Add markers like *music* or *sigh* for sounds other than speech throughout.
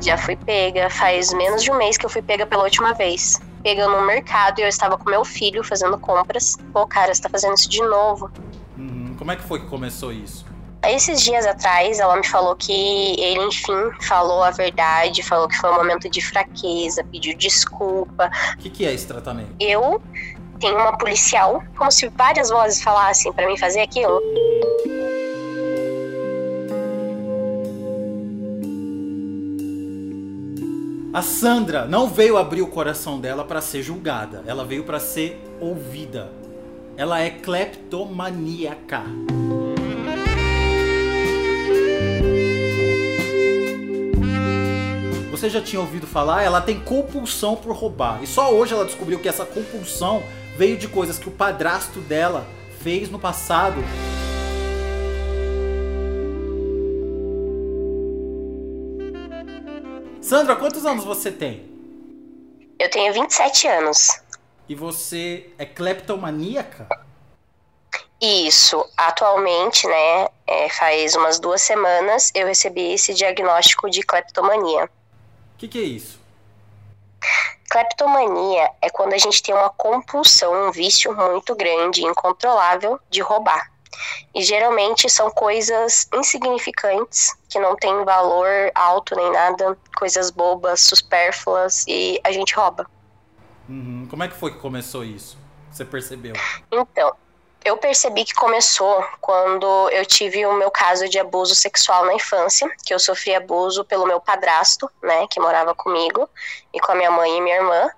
Já fui pega. Faz menos de um mês que eu fui pega pela última vez. Pega no mercado e eu estava com meu filho fazendo compras. Pô, cara, você tá fazendo isso de novo. Uhum. Como é que foi que começou isso? Esses dias atrás, ela me falou que ele, enfim, falou a verdade, falou que foi um momento de fraqueza, pediu desculpa. O que, que é esse tratamento? Eu tenho uma policial, como se várias vozes falassem para mim fazer aquilo. A Sandra não veio abrir o coração dela para ser julgada, ela veio para ser ouvida. Ela é cleptomaníaca. Você já tinha ouvido falar? Ela tem compulsão por roubar. E só hoje ela descobriu que essa compulsão veio de coisas que o padrasto dela fez no passado. Sandra, quantos anos você tem? Eu tenho 27 anos. E você é cleptomaníaca? Isso. Atualmente, né, é, faz umas duas semanas, eu recebi esse diagnóstico de cleptomania. O que, que é isso? Cleptomania é quando a gente tem uma compulsão, um vício muito grande, incontrolável de roubar. E geralmente são coisas insignificantes, que não têm valor alto nem nada, coisas bobas, supérfluas, e a gente rouba. Uhum. Como é que foi que começou isso? Você percebeu? Então, eu percebi que começou quando eu tive o meu caso de abuso sexual na infância, que eu sofri abuso pelo meu padrasto, né, que morava comigo, e com a minha mãe e minha irmã.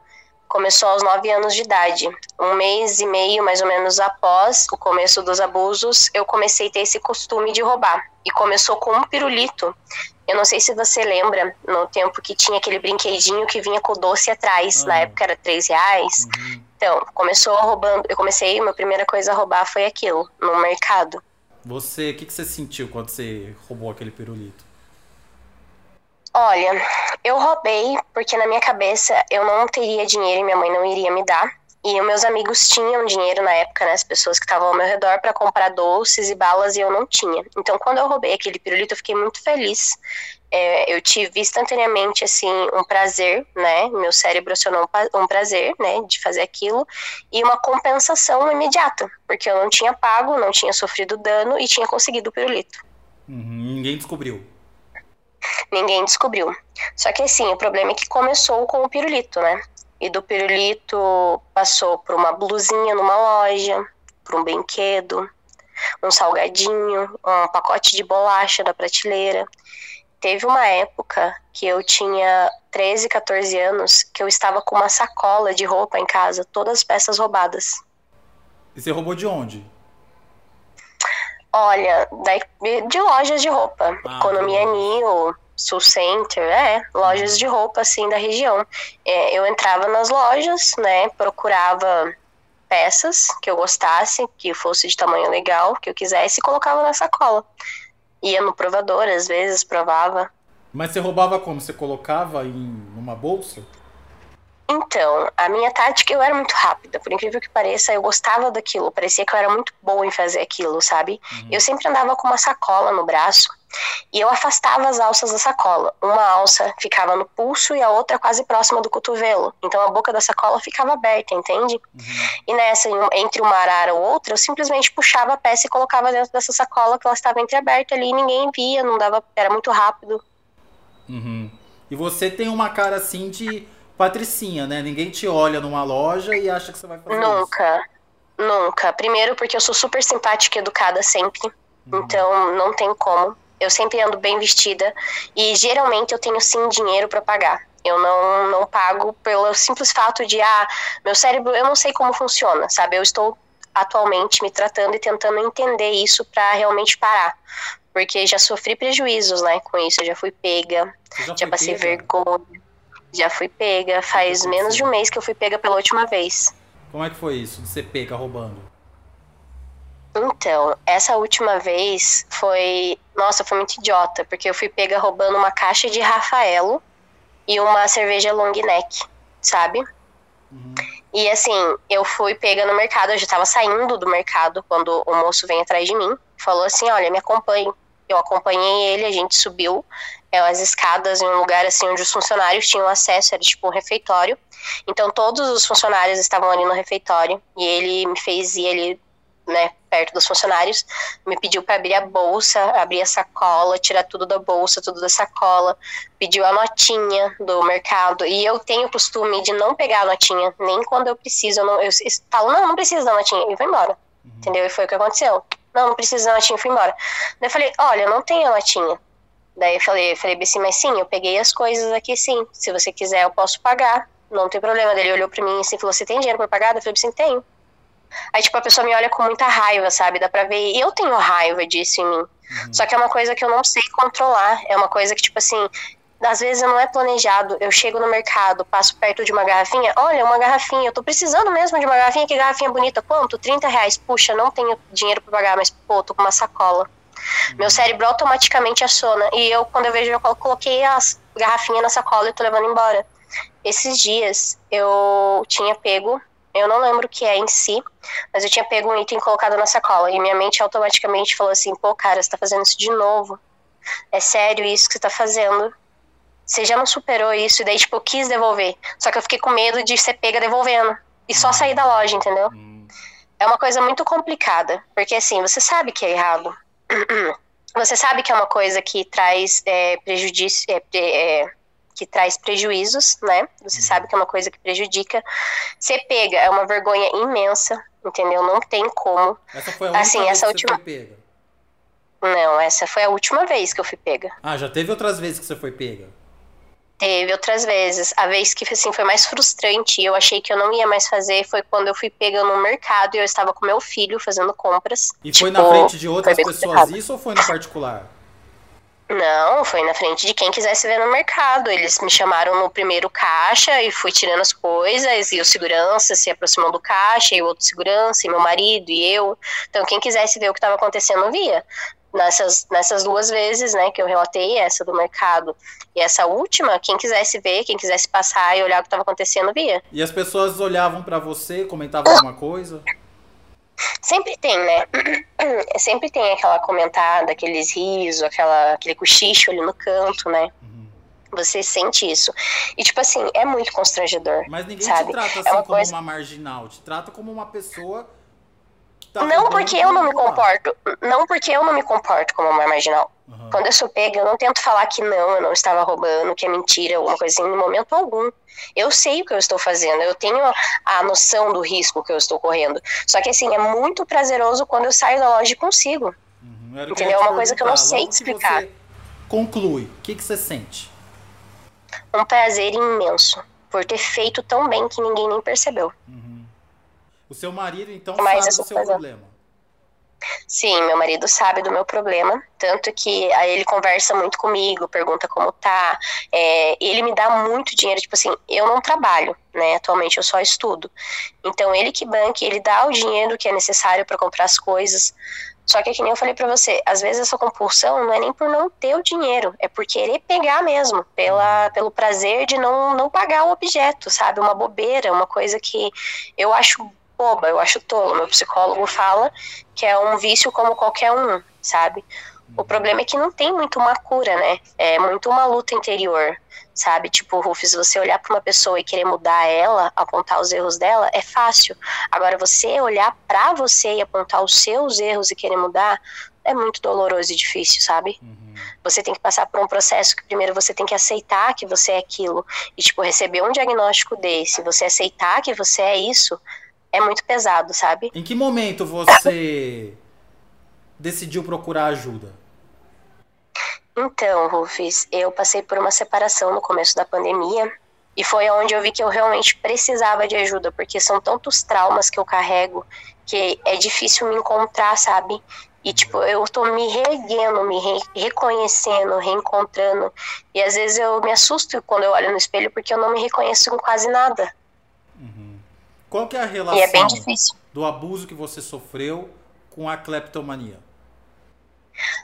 Começou aos nove anos de idade. Um mês e meio, mais ou menos, após o começo dos abusos, eu comecei a ter esse costume de roubar. E começou com um pirulito. Eu não sei se você lembra, no tempo que tinha aquele brinquedinho que vinha com doce atrás. Na época era três reais. Uhum. Então, começou roubando. Eu comecei, minha primeira coisa a roubar foi aquilo, no mercado. Você, o que, que você sentiu quando você roubou aquele pirulito? Olha, eu roubei porque na minha cabeça eu não teria dinheiro e minha mãe não iria me dar. E os meus amigos tinham dinheiro na época, né? As pessoas que estavam ao meu redor para comprar doces e balas e eu não tinha. Então, quando eu roubei aquele pirulito, eu fiquei muito feliz. É, eu tive instantaneamente, assim, um prazer, né? Meu cérebro acionou um prazer, né? De fazer aquilo. E uma compensação imediata. Porque eu não tinha pago, não tinha sofrido dano e tinha conseguido o pirulito. Uhum. Ninguém descobriu. Ninguém descobriu. Só que assim, o problema é que começou com o pirulito, né? E do pirulito passou por uma blusinha numa loja, por um brinquedo, um salgadinho, um pacote de bolacha da prateleira. Teve uma época que eu tinha 13, 14 anos que eu estava com uma sacola de roupa em casa, todas as peças roubadas. E você roubou de onde? Olha, de lojas de roupa. Ah, Economia New, Sul Center, é, lojas de roupa assim da região. É, eu entrava nas lojas, né, procurava peças que eu gostasse, que fosse de tamanho legal, que eu quisesse e colocava na sacola. Ia no provador, às vezes provava. Mas você roubava como? Você colocava em uma bolsa? Então, a minha tática, eu era muito rápida, por incrível que pareça, eu gostava daquilo, parecia que eu era muito boa em fazer aquilo, sabe? Uhum. Eu sempre andava com uma sacola no braço e eu afastava as alças da sacola. Uma alça ficava no pulso e a outra quase próxima do cotovelo. Então a boca da sacola ficava aberta, entende? Uhum. E nessa, entre uma arara ou outra, eu simplesmente puxava a peça e colocava dentro dessa sacola que ela estava entreaberta ali e ninguém via, não dava, era muito rápido. Uhum. E você tem uma cara assim de patricinha, né? Ninguém te olha numa loja e acha que você vai fazer Nunca. Isso. Nunca. Primeiro porque eu sou super simpática e educada sempre. Uhum. Então não tem como. Eu sempre ando bem vestida e geralmente eu tenho sim dinheiro para pagar. Eu não, não pago pelo simples fato de, ah, meu cérebro, eu não sei como funciona, sabe? Eu estou atualmente me tratando e tentando entender isso para realmente parar. Porque já sofri prejuízos, né, com isso. Eu já fui pega, já, já passei pega? vergonha. Já fui pega. Faz menos de um mês que eu fui pega pela última vez. Como é que foi isso, de ser pega roubando? Então, essa última vez foi. Nossa, foi muito idiota, porque eu fui pega roubando uma caixa de Rafaelo e uma cerveja long neck, sabe? Uhum. E assim, eu fui pega no mercado, eu já tava saindo do mercado quando o moço vem atrás de mim, falou assim: olha, me acompanhe. Eu acompanhei ele, a gente subiu é, as escadas em um lugar assim onde os funcionários tinham acesso, era tipo um refeitório. Então todos os funcionários estavam ali no refeitório e ele me fez ir ali, né, perto dos funcionários, me pediu para abrir a bolsa, abrir a sacola, tirar tudo da bolsa, tudo da sacola, pediu a notinha do mercado e eu tenho o costume de não pegar a notinha, nem quando eu preciso, eu, não, eu, falo, não, não preciso da notinha, e vou embora. Uhum. Entendeu? E foi o que aconteceu. Não, não precisa da notinha, fui embora. Daí eu falei, olha, eu não tenho a notinha. Daí eu falei, eu falei assim, mas sim, eu peguei as coisas aqui sim. Se você quiser, eu posso pagar. Não tem problema. Daí ele olhou pra mim assim e falou, você tem dinheiro pra pagar? Eu falei assim, tenho. Aí, tipo, a pessoa me olha com muita raiva, sabe? Dá pra ver. E eu tenho raiva disso em mim. Uhum. Só que é uma coisa que eu não sei controlar. É uma coisa que, tipo assim, às vezes não é planejado. Eu chego no mercado, passo perto de uma garrafinha. Olha, uma garrafinha. Eu tô precisando mesmo de uma garrafinha. Que garrafinha bonita. Quanto? 30 reais. Puxa, não tenho dinheiro pra pagar, mas, pô, tô com uma sacola. Meu cérebro automaticamente assona. E eu, quando eu vejo, eu coloquei as garrafinhas na sacola e tô levando embora. Esses dias eu tinha pego, eu não lembro o que é em si, mas eu tinha pego um item colocado na sacola. E minha mente automaticamente falou assim: pô, cara, você tá fazendo isso de novo. É sério isso que você tá fazendo. Você já não superou isso. E daí, tipo, eu quis devolver. Só que eu fiquei com medo de ser pega devolvendo. E só sair da loja, entendeu? Hum. É uma coisa muito complicada. Porque assim, você sabe que é errado. *clears throat* você sabe que é uma coisa que traz é, prejudício, é, é, que traz prejuízos, né? Você uhum. sabe que é uma coisa que prejudica. Você pega, é uma vergonha imensa, entendeu? Não tem como. Essa foi a assim, última essa vez última... que você foi pega. Não, essa foi a última vez que eu fui pega. Ah, já teve outras vezes que você foi pega? Teve outras vezes. A vez que assim, foi mais frustrante e eu achei que eu não ia mais fazer foi quando eu fui pegando no mercado e eu estava com meu filho fazendo compras. E tipo, foi na frente de outras pessoas isso ou foi no particular? Não, foi na frente de quem quisesse ver no mercado. Eles me chamaram no primeiro caixa e fui tirando as coisas, e o segurança se aproximou do caixa, e o outro segurança, e meu marido, e eu. Então, quem quisesse ver o que estava acontecendo, via nessas, nessas duas vezes, né, que eu relatei, essa do mercado e essa última, quem quisesse ver, quem quisesse passar e olhar o que estava acontecendo, via. E as pessoas olhavam para você, comentavam alguma coisa? Sempre tem, né? *clears throat* Sempre tem aquela comentada, aqueles risos, aquela, aquele cochicho ali no canto, né? Uhum. Você sente isso. E, tipo assim, é muito constrangedor. Mas ninguém sabe? te trata assim é uma como coisa... uma marginal. Te trata como uma pessoa Tá não porque eu não me comporto, não porque eu não me comporto como uma marginal. Uhum. Quando eu sou pega, eu não tento falar que não, eu não estava roubando, que é mentira, alguma coisa assim, em momento algum. Eu sei o que eu estou fazendo, eu tenho a noção do risco que eu estou correndo. Só que assim, é muito prazeroso quando eu saio da loja e consigo. Uhum. Entendeu? É uma coisa que eu não sei explicar. conclui, o que, que você sente? Um prazer imenso por ter feito tão bem que ninguém nem percebeu. Uhum. O seu marido, então, Mas sabe do seu problema. Sim, meu marido sabe do meu problema, tanto que aí ele conversa muito comigo, pergunta como tá, é, ele me dá muito dinheiro, tipo assim, eu não trabalho, né, atualmente eu só estudo, então ele que banque, ele dá o dinheiro que é necessário para comprar as coisas, só que, que nem eu falei para você, às vezes essa compulsão não é nem por não ter o dinheiro, é por querer pegar mesmo, pela, pelo prazer de não, não pagar o objeto, sabe? Uma bobeira, uma coisa que eu acho boba, eu acho tolo. Meu psicólogo fala que é um vício como qualquer um, sabe? O problema é que não tem muito uma cura, né? É muito uma luta interior, sabe? Tipo, Rufus, você olhar para uma pessoa e querer mudar ela, apontar os erros dela, é fácil. Agora, você olhar para você e apontar os seus erros e querer mudar, é muito doloroso e difícil, sabe? Uhum. Você tem que passar por um processo que primeiro você tem que aceitar que você é aquilo. E, tipo, receber um diagnóstico desse, você aceitar que você é isso, é muito pesado, sabe? Em que momento você *coughs* decidiu procurar ajuda? Então, Rufus, eu passei por uma separação no começo da pandemia e foi onde eu vi que eu realmente precisava de ajuda, porque são tantos traumas que eu carrego que é difícil me encontrar, sabe? E, tipo, eu tô me reerguendo, me re reconhecendo, reencontrando. E às vezes eu me assusto quando eu olho no espelho porque eu não me reconheço em quase nada. Qual que é a relação é do abuso que você sofreu com a cleptomania?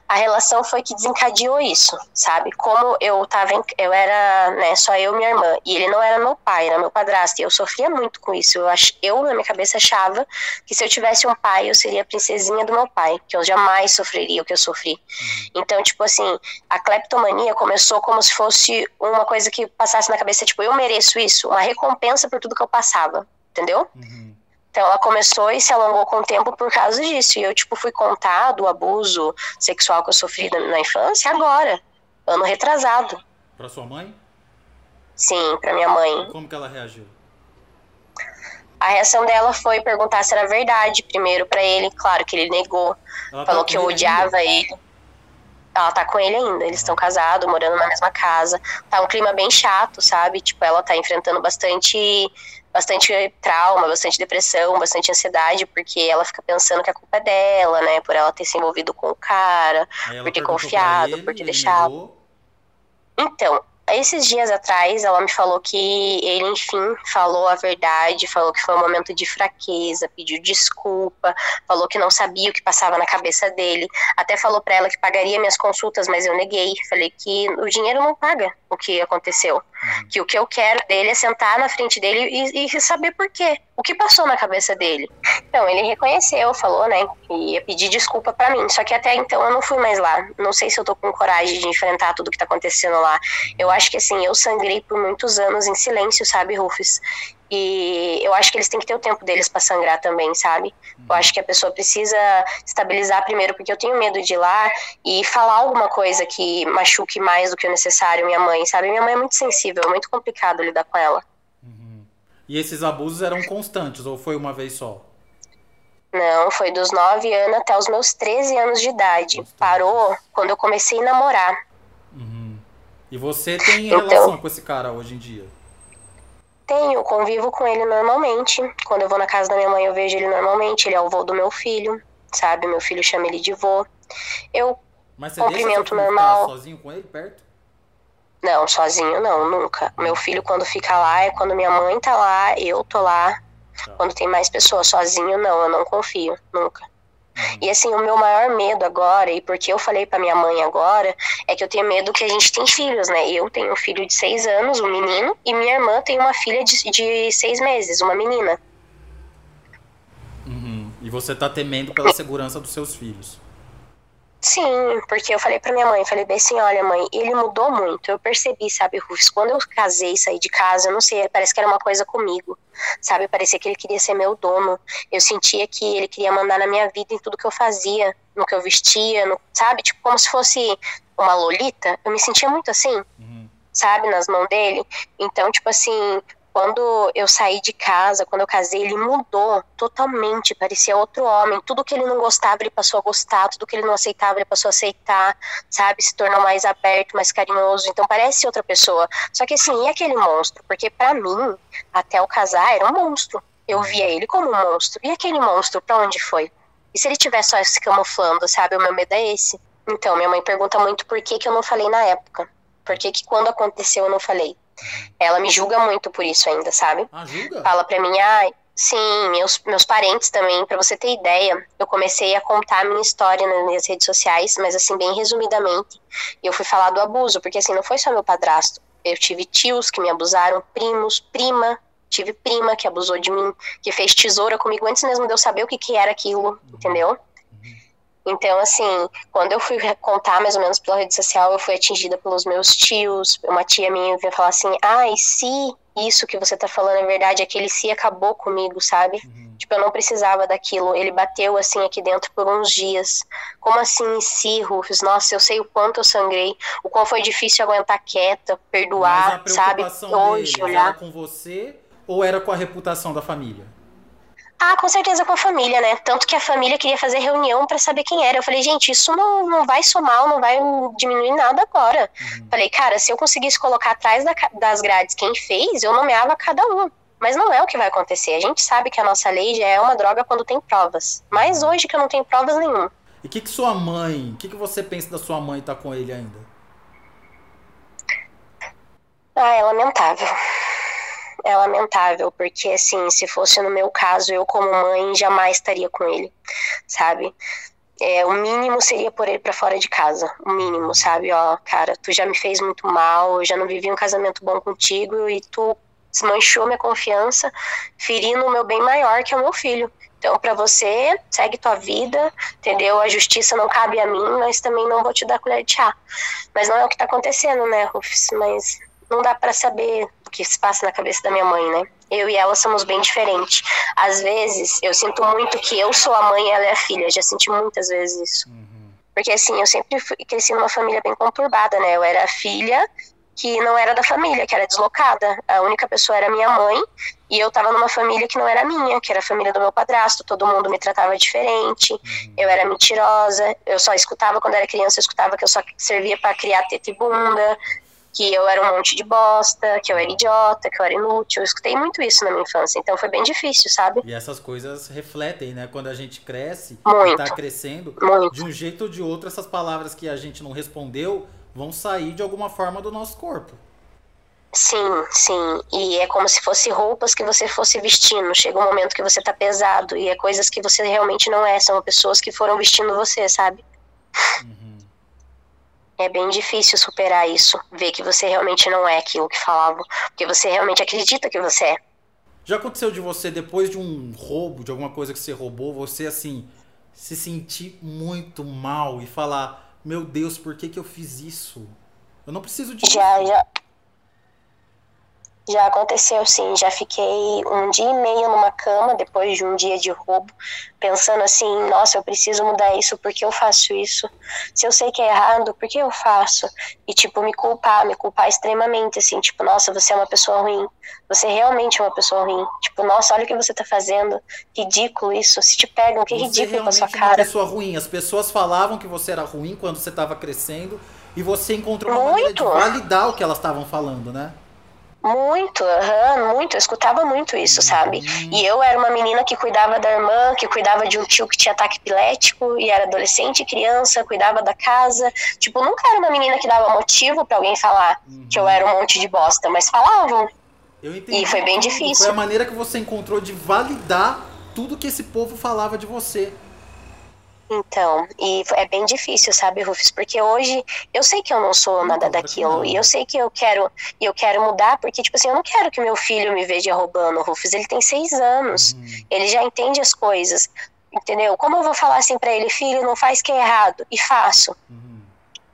a relação foi que desencadeou isso, sabe? Como eu tava, em, eu era, né, só eu e minha irmã, e ele não era meu pai, era meu padrasto, e eu sofria muito com isso. Eu, ach, eu na minha cabeça achava que se eu tivesse um pai, eu seria a princesinha do meu pai, que eu jamais sofreria o que eu sofri. Uhum. Então, tipo assim, a cleptomania começou como se fosse uma coisa que passasse na cabeça, tipo, eu mereço isso, uma recompensa por tudo que eu passava, entendeu? Uhum. Então ela começou e se alongou com o tempo por causa disso. E eu, tipo, fui contar do abuso sexual que eu sofri na infância agora, ano retrasado. Pra sua mãe? Sim, pra minha mãe. Como que ela reagiu? A reação dela foi perguntar se era verdade primeiro para ele, claro que ele negou. Ela tá falou tá que eu odiava ainda? ele. Ela tá com ele ainda, eles estão casados, morando na mesma casa. Tá um clima bem chato, sabe? Tipo, ela tá enfrentando bastante bastante trauma, bastante depressão, bastante ansiedade, porque ela fica pensando que a culpa é dela, né? Por ela ter se envolvido com o cara, por ter confiado, ele, por ter deixado. Então, esses dias atrás, ela me falou que ele, enfim, falou a verdade, falou que foi um momento de fraqueza, pediu desculpa, falou que não sabia o que passava na cabeça dele, até falou para ela que pagaria minhas consultas, mas eu neguei. Falei que o dinheiro não paga o que aconteceu. Uhum. Que o que eu quero dele é sentar na frente dele e, e saber por quê. O que passou na cabeça dele. Então, ele reconheceu, falou, né, que ia pedir desculpa para mim. Só que até então eu não fui mais lá. Não sei se eu tô com coragem de enfrentar tudo que tá acontecendo lá. Eu acho que assim, eu sangrei por muitos anos em silêncio, sabe, Rufus? E eu acho que eles têm que ter o tempo deles para sangrar também, sabe? Eu acho que a pessoa precisa estabilizar primeiro, porque eu tenho medo de ir lá e falar alguma coisa que machuque mais do que o necessário minha mãe, sabe? Minha mãe é muito sensível, é muito complicado lidar com ela. Uhum. E esses abusos eram constantes ou foi uma vez só? Não, foi dos 9 anos até os meus 13 anos de idade. Parou quando eu comecei a namorar. Uhum. E você tem então, relação com esse cara hoje em dia? Tenho, convivo com ele normalmente. Quando eu vou na casa da minha mãe, eu vejo ele normalmente. Ele é o vô do meu filho, sabe? Meu filho chama ele de vô. Eu Mas você cumprimento deixa normal. sozinho com ele perto? Não, sozinho não, nunca. Meu filho, quando fica lá, é quando minha mãe tá lá, eu tô lá. Tá. Quando tem mais pessoas, sozinho não, eu não confio, nunca. E assim, o meu maior medo agora, e porque eu falei para minha mãe agora, é que eu tenho medo que a gente tem filhos, né? Eu tenho um filho de seis anos, um menino, e minha irmã tem uma filha de, de seis meses, uma menina. Uhum. E você tá temendo pela segurança dos seus filhos. Sim, porque eu falei pra minha mãe, falei bem assim, olha mãe, ele mudou muito, eu percebi, sabe, Rufus, quando eu casei saí de casa, eu não sei, parece que era uma coisa comigo, sabe, parecia que ele queria ser meu dono, eu sentia que ele queria mandar na minha vida em tudo que eu fazia, no que eu vestia, no, sabe, tipo, como se fosse uma lolita, eu me sentia muito assim, uhum. sabe, nas mãos dele, então, tipo assim, quando eu saí de casa, quando eu casei, ele mudou totalmente, parecia outro homem. Tudo que ele não gostava, ele passou a gostar, tudo que ele não aceitava, ele passou a aceitar, sabe? Se tornou mais aberto, mais carinhoso. Então parece outra pessoa. Só que assim, e aquele monstro? Porque para mim, até o casar, era um monstro. Eu via ele como um monstro. E aquele monstro, para onde foi? E se ele tivesse só se camuflando, sabe? O meu medo é esse. Então, minha mãe pergunta muito por que, que eu não falei na época. Por que, que quando aconteceu eu não falei? Ela me julga muito por isso ainda, sabe? Ah, julga? Fala pra mim, ah, sim, meus, meus parentes também, para você ter ideia, eu comecei a contar a minha história nas minhas redes sociais, mas assim, bem resumidamente. E eu fui falar do abuso, porque assim, não foi só meu padrasto. Eu tive tios que me abusaram, primos, prima, tive prima que abusou de mim, que fez tesoura comigo antes mesmo de eu saber o que, que era aquilo, entendeu? Então, assim, quando eu fui contar mais ou menos pela rede social, eu fui atingida pelos meus tios. Uma tia minha veio falar assim: ai, ah, se isso que você tá falando é verdade, aquele se acabou comigo, sabe? Uhum. Tipo, eu não precisava daquilo. Ele bateu assim aqui dentro por uns dias. Como assim, si, Rufus? Nossa, eu sei o quanto eu sangrei, o quão foi difícil aguentar quieta, perdoar, sabe? Hoje, olhar. Era com você ou era com a reputação da família? Ah, com certeza com a família, né? Tanto que a família queria fazer reunião para saber quem era. Eu falei, gente, isso não, não vai somar, não vai diminuir nada agora. Uhum. Falei, cara, se eu conseguisse colocar atrás da, das grades quem fez, eu nomeava cada um. Mas não é o que vai acontecer. A gente sabe que a nossa lei já é uma droga quando tem provas. Mas hoje que eu não tenho provas nenhuma. E o que, que sua mãe, o que, que você pensa da sua mãe estar tá com ele ainda? Ah, é lamentável é lamentável, porque assim, se fosse no meu caso, eu como mãe jamais estaria com ele, sabe? É, o mínimo seria pôr ele para fora de casa. O mínimo, sabe? Ó, cara, tu já me fez muito mal, eu já não vivi um casamento bom contigo e tu desmanchou minha confiança, ferindo o meu bem maior, que é o meu filho. Então, para você, segue tua vida, entendeu? A justiça não cabe a mim, mas também não vou te dar colher de chá. Mas não é o que tá acontecendo, né, Rufus? Mas não dá para saber que se passa na cabeça da minha mãe, né? Eu e ela somos bem diferentes. Às vezes, eu sinto muito que eu sou a mãe e ela é a filha. Já senti muitas vezes isso. Uhum. Porque, assim, eu sempre fui, cresci numa família bem conturbada, né? Eu era a filha que não era da família, que era deslocada. A única pessoa era minha mãe, e eu tava numa família que não era minha, que era a família do meu padrasto, todo mundo me tratava diferente, uhum. eu era mentirosa, eu só escutava quando era criança, eu escutava que eu só servia para criar teta e bunda, que eu era um monte de bosta, que eu era idiota, que eu era inútil. Eu escutei muito isso na minha infância, então foi bem difícil, sabe? E essas coisas refletem, né? Quando a gente cresce, muito, tá crescendo, muito. de um jeito ou de outro, essas palavras que a gente não respondeu vão sair de alguma forma do nosso corpo. Sim, sim. E é como se fosse roupas que você fosse vestindo. Chega um momento que você tá pesado e é coisas que você realmente não é. São pessoas que foram vestindo você, sabe? Uhum. É bem difícil superar isso. Ver que você realmente não é aquilo que falavam. Porque você realmente acredita que você é. Já aconteceu de você, depois de um roubo, de alguma coisa que você roubou, você assim, se sentir muito mal e falar meu Deus, por que, que eu fiz isso? Eu não preciso disso. Já, já. Já aconteceu, sim. Já fiquei um dia e meio numa cama depois de um dia de roubo, pensando assim: nossa, eu preciso mudar isso, por que eu faço isso? Se eu sei que é errado, por que eu faço? E, tipo, me culpar, me culpar extremamente, assim: tipo, nossa, você é uma pessoa ruim. Você realmente é uma pessoa ruim. Tipo, nossa, olha o que você tá fazendo. Ridículo isso. Se te pegam, que você ridículo com a sua cara. É uma pessoa ruim. As pessoas falavam que você era ruim quando você tava crescendo e você encontrou uma Muito. maneira de validar o que elas estavam falando, né? Muito, uhum, muito. Eu escutava muito isso, sabe? Uhum. E eu era uma menina que cuidava da irmã, que cuidava de um tio que tinha ataque epilético e era adolescente, criança, cuidava da casa. Tipo, nunca era uma menina que dava motivo para alguém falar uhum. que eu era um monte de bosta, mas falavam. Eu entendi. E foi bem difícil. Foi a maneira que você encontrou de validar tudo que esse povo falava de você. Então, e é bem difícil, sabe, Rufus? Porque hoje eu sei que eu não sou nada daquilo. E eu sei que eu quero eu quero mudar, porque, tipo assim, eu não quero que meu filho me veja roubando, Rufus. Ele tem seis anos. Uhum. Ele já entende as coisas. Entendeu? Como eu vou falar assim para ele, filho, não faz que é errado, e faço? Uhum.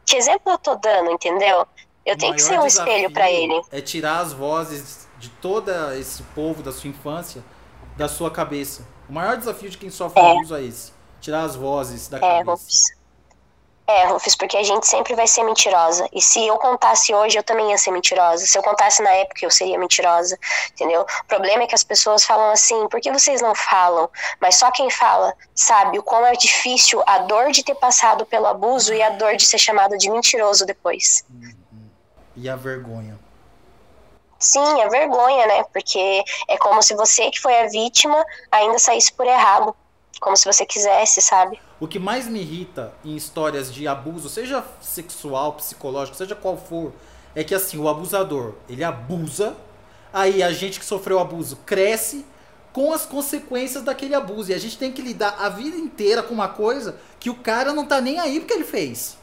Que exemplo eu tô dando, entendeu? Eu o tenho que ser um espelho para ele. É tirar as vozes de todo esse povo da sua infância da sua cabeça. O maior desafio de quem sofre é. abuso é esse tirar as vozes da é, cabeça. Rufus. É, Rufus, porque a gente sempre vai ser mentirosa. E se eu contasse hoje, eu também ia ser mentirosa. Se eu contasse na época, eu seria mentirosa, entendeu? O problema é que as pessoas falam assim, por que vocês não falam? Mas só quem fala sabe o quão é difícil a dor de ter passado pelo abuso e a dor de ser chamado de mentiroso depois. Uhum. E a vergonha. Sim, a vergonha, né? Porque é como se você que foi a vítima ainda saísse por errado como se você quisesse, sabe? O que mais me irrita em histórias de abuso, seja sexual, psicológico, seja qual for, é que assim, o abusador, ele abusa, aí a gente que sofreu abuso cresce com as consequências daquele abuso. E a gente tem que lidar a vida inteira com uma coisa que o cara não tá nem aí porque ele fez.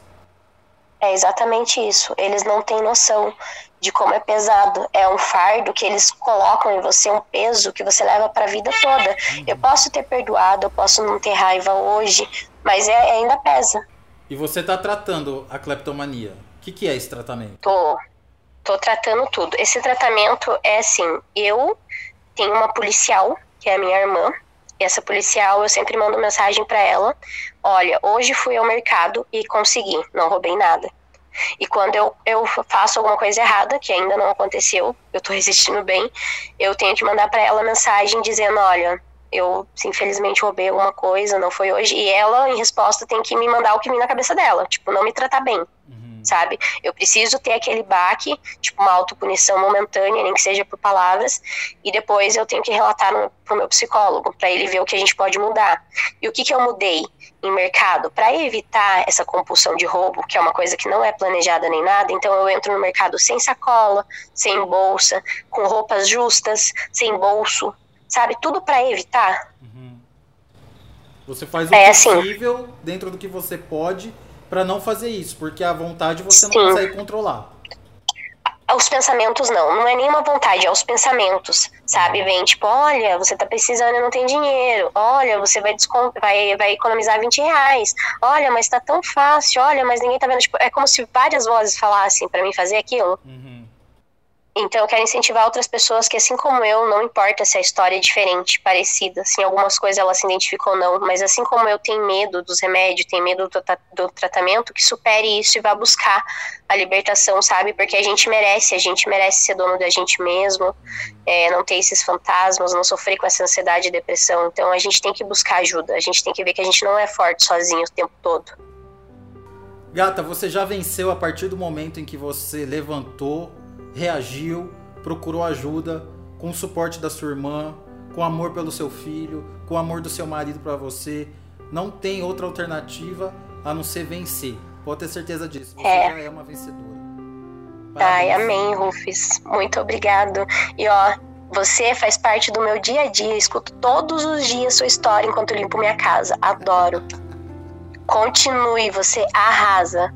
É exatamente isso. Eles não têm noção de como é pesado. É um fardo que eles colocam em você, um peso que você leva para a vida toda. Uhum. Eu posso ter perdoado, eu posso não ter raiva hoje, mas é, ainda pesa. E você está tratando a cleptomania. O que, que é esse tratamento? Tô. Tô tratando tudo. Esse tratamento é assim: eu tenho uma policial, que é a minha irmã, essa policial eu sempre mando mensagem para ela: olha, hoje fui ao mercado e consegui, não roubei nada. E quando eu, eu faço alguma coisa errada, que ainda não aconteceu, eu tô *laughs* resistindo bem, eu tenho que mandar para ela mensagem dizendo: olha, eu infelizmente roubei alguma coisa, não foi hoje. E ela, em resposta, tem que me mandar o que vem na cabeça dela, tipo, não me tratar bem. Sabe? Eu preciso ter aquele baque, tipo, uma autopunição momentânea, nem que seja por palavras, e depois eu tenho que relatar no, pro meu psicólogo, para ele ver o que a gente pode mudar. E o que, que eu mudei? em mercado para evitar essa compulsão de roubo, que é uma coisa que não é planejada nem nada, então eu entro no mercado sem sacola, sem bolsa, com roupas justas, sem bolso, sabe? Tudo para evitar. Uhum. Você faz o É, assim. possível dentro do que você pode pra não fazer isso, porque a vontade você não Sim. consegue controlar. Os pensamentos não, não é nenhuma vontade, é os pensamentos, sabe? Vem tipo, olha, você tá precisando e não tem dinheiro. Olha, você vai, vai, vai economizar 20 reais. Olha, mas tá tão fácil. Olha, mas ninguém tá vendo. Tipo, é como se várias vozes falassem pra mim fazer aquilo. Uhum. Então eu quero incentivar outras pessoas que, assim como eu, não importa se a história é diferente, parecida, se em algumas coisas ela se identifica ou não, mas assim como eu tenho medo dos remédios, tenho medo do, do tratamento, que supere isso e vá buscar a libertação, sabe? Porque a gente merece, a gente merece ser dono da gente mesmo, é, não ter esses fantasmas, não sofrer com essa ansiedade e depressão. Então a gente tem que buscar ajuda, a gente tem que ver que a gente não é forte sozinho o tempo todo. Gata, você já venceu a partir do momento em que você levantou, reagiu, procurou ajuda, com o suporte da sua irmã, com amor pelo seu filho, com amor do seu marido pra você. Não tem outra alternativa a não ser vencer. Pode ter certeza disso. Você É. já é uma vencedora. Ai, Parabéns. amém, Rufus. Muito obrigado. E ó, você faz parte do meu dia a dia. Escuto todos os dias sua história enquanto limpo minha casa. Adoro. Continue, você arrasa.